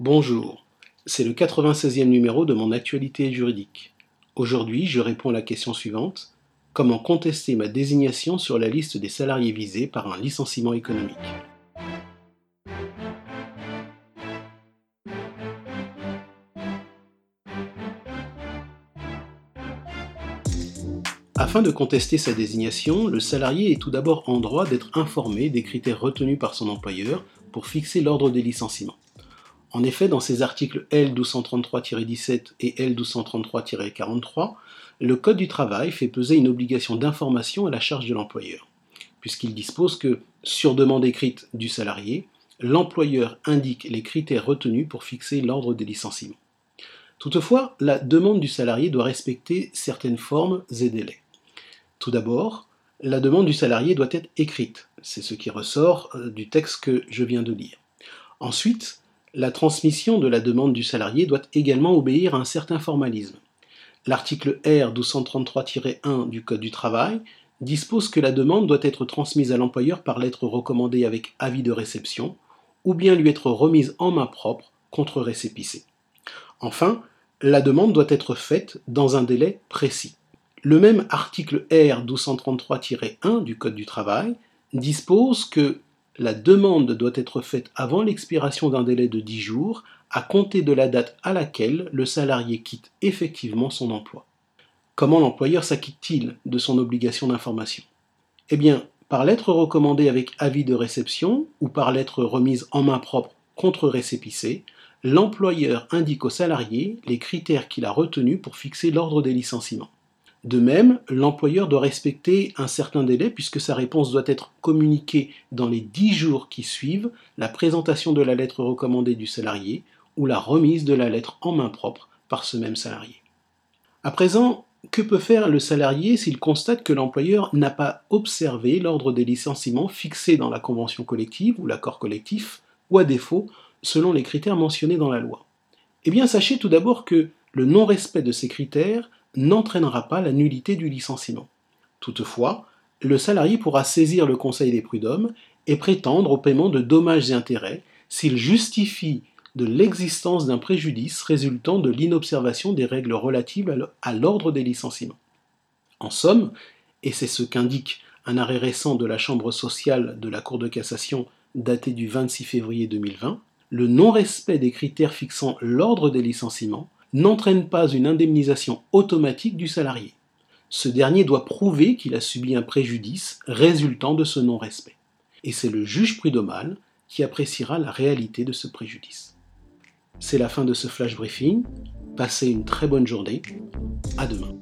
Bonjour, c'est le 96e numéro de mon actualité juridique. Aujourd'hui, je réponds à la question suivante. Comment contester ma désignation sur la liste des salariés visés par un licenciement économique? Afin de contester sa désignation, le salarié est tout d'abord en droit d'être informé des critères retenus par son employeur pour fixer l'ordre des licenciements. En effet, dans ces articles L1233-17 et L1233-43, le Code du travail fait peser une obligation d'information à la charge de l'employeur, puisqu'il dispose que, sur demande écrite du salarié, l'employeur indique les critères retenus pour fixer l'ordre des licenciements. Toutefois, la demande du salarié doit respecter certaines formes et délais. Tout d'abord, la demande du salarié doit être écrite. C'est ce qui ressort euh, du texte que je viens de lire. Ensuite, la transmission de la demande du salarié doit également obéir à un certain formalisme. L'article R 1233-1 du Code du travail dispose que la demande doit être transmise à l'employeur par lettre recommandée avec avis de réception, ou bien lui être remise en main propre contre récépissé. Enfin, la demande doit être faite dans un délai précis. Le même article R 1233-1 du Code du travail dispose que la demande doit être faite avant l'expiration d'un délai de 10 jours à compter de la date à laquelle le salarié quitte effectivement son emploi. Comment l'employeur s'acquitte-t-il de son obligation d'information? Eh bien, par lettre recommandée avec avis de réception ou par lettre remise en main propre contre récépissé, l'employeur indique au salarié les critères qu'il a retenus pour fixer l'ordre des licenciements. De même, l'employeur doit respecter un certain délai puisque sa réponse doit être communiquée dans les 10 jours qui suivent la présentation de la lettre recommandée du salarié ou la remise de la lettre en main propre par ce même salarié. À présent, que peut faire le salarié s'il constate que l'employeur n'a pas observé l'ordre des licenciements fixé dans la convention collective ou l'accord collectif, ou à défaut, selon les critères mentionnés dans la loi? Eh bien, sachez tout d'abord que le non-respect de ces critères n'entraînera pas la nullité du licenciement. Toutefois, le salarié pourra saisir le Conseil des prud'hommes et prétendre au paiement de dommages et intérêts s'il justifie de l'existence d'un préjudice résultant de l'inobservation des règles relatives à l'ordre des licenciements. En somme, et c'est ce qu'indique un arrêt récent de la Chambre sociale de la Cour de cassation daté du 26 février 2020, le non-respect des critères fixant l'ordre des licenciements n'entraîne pas une indemnisation automatique du salarié. Ce dernier doit prouver qu'il a subi un préjudice résultant de ce non-respect. Et c'est le juge prud'homal qui appréciera la réalité de ce préjudice. C'est la fin de ce flash briefing. Passez une très bonne journée. À demain.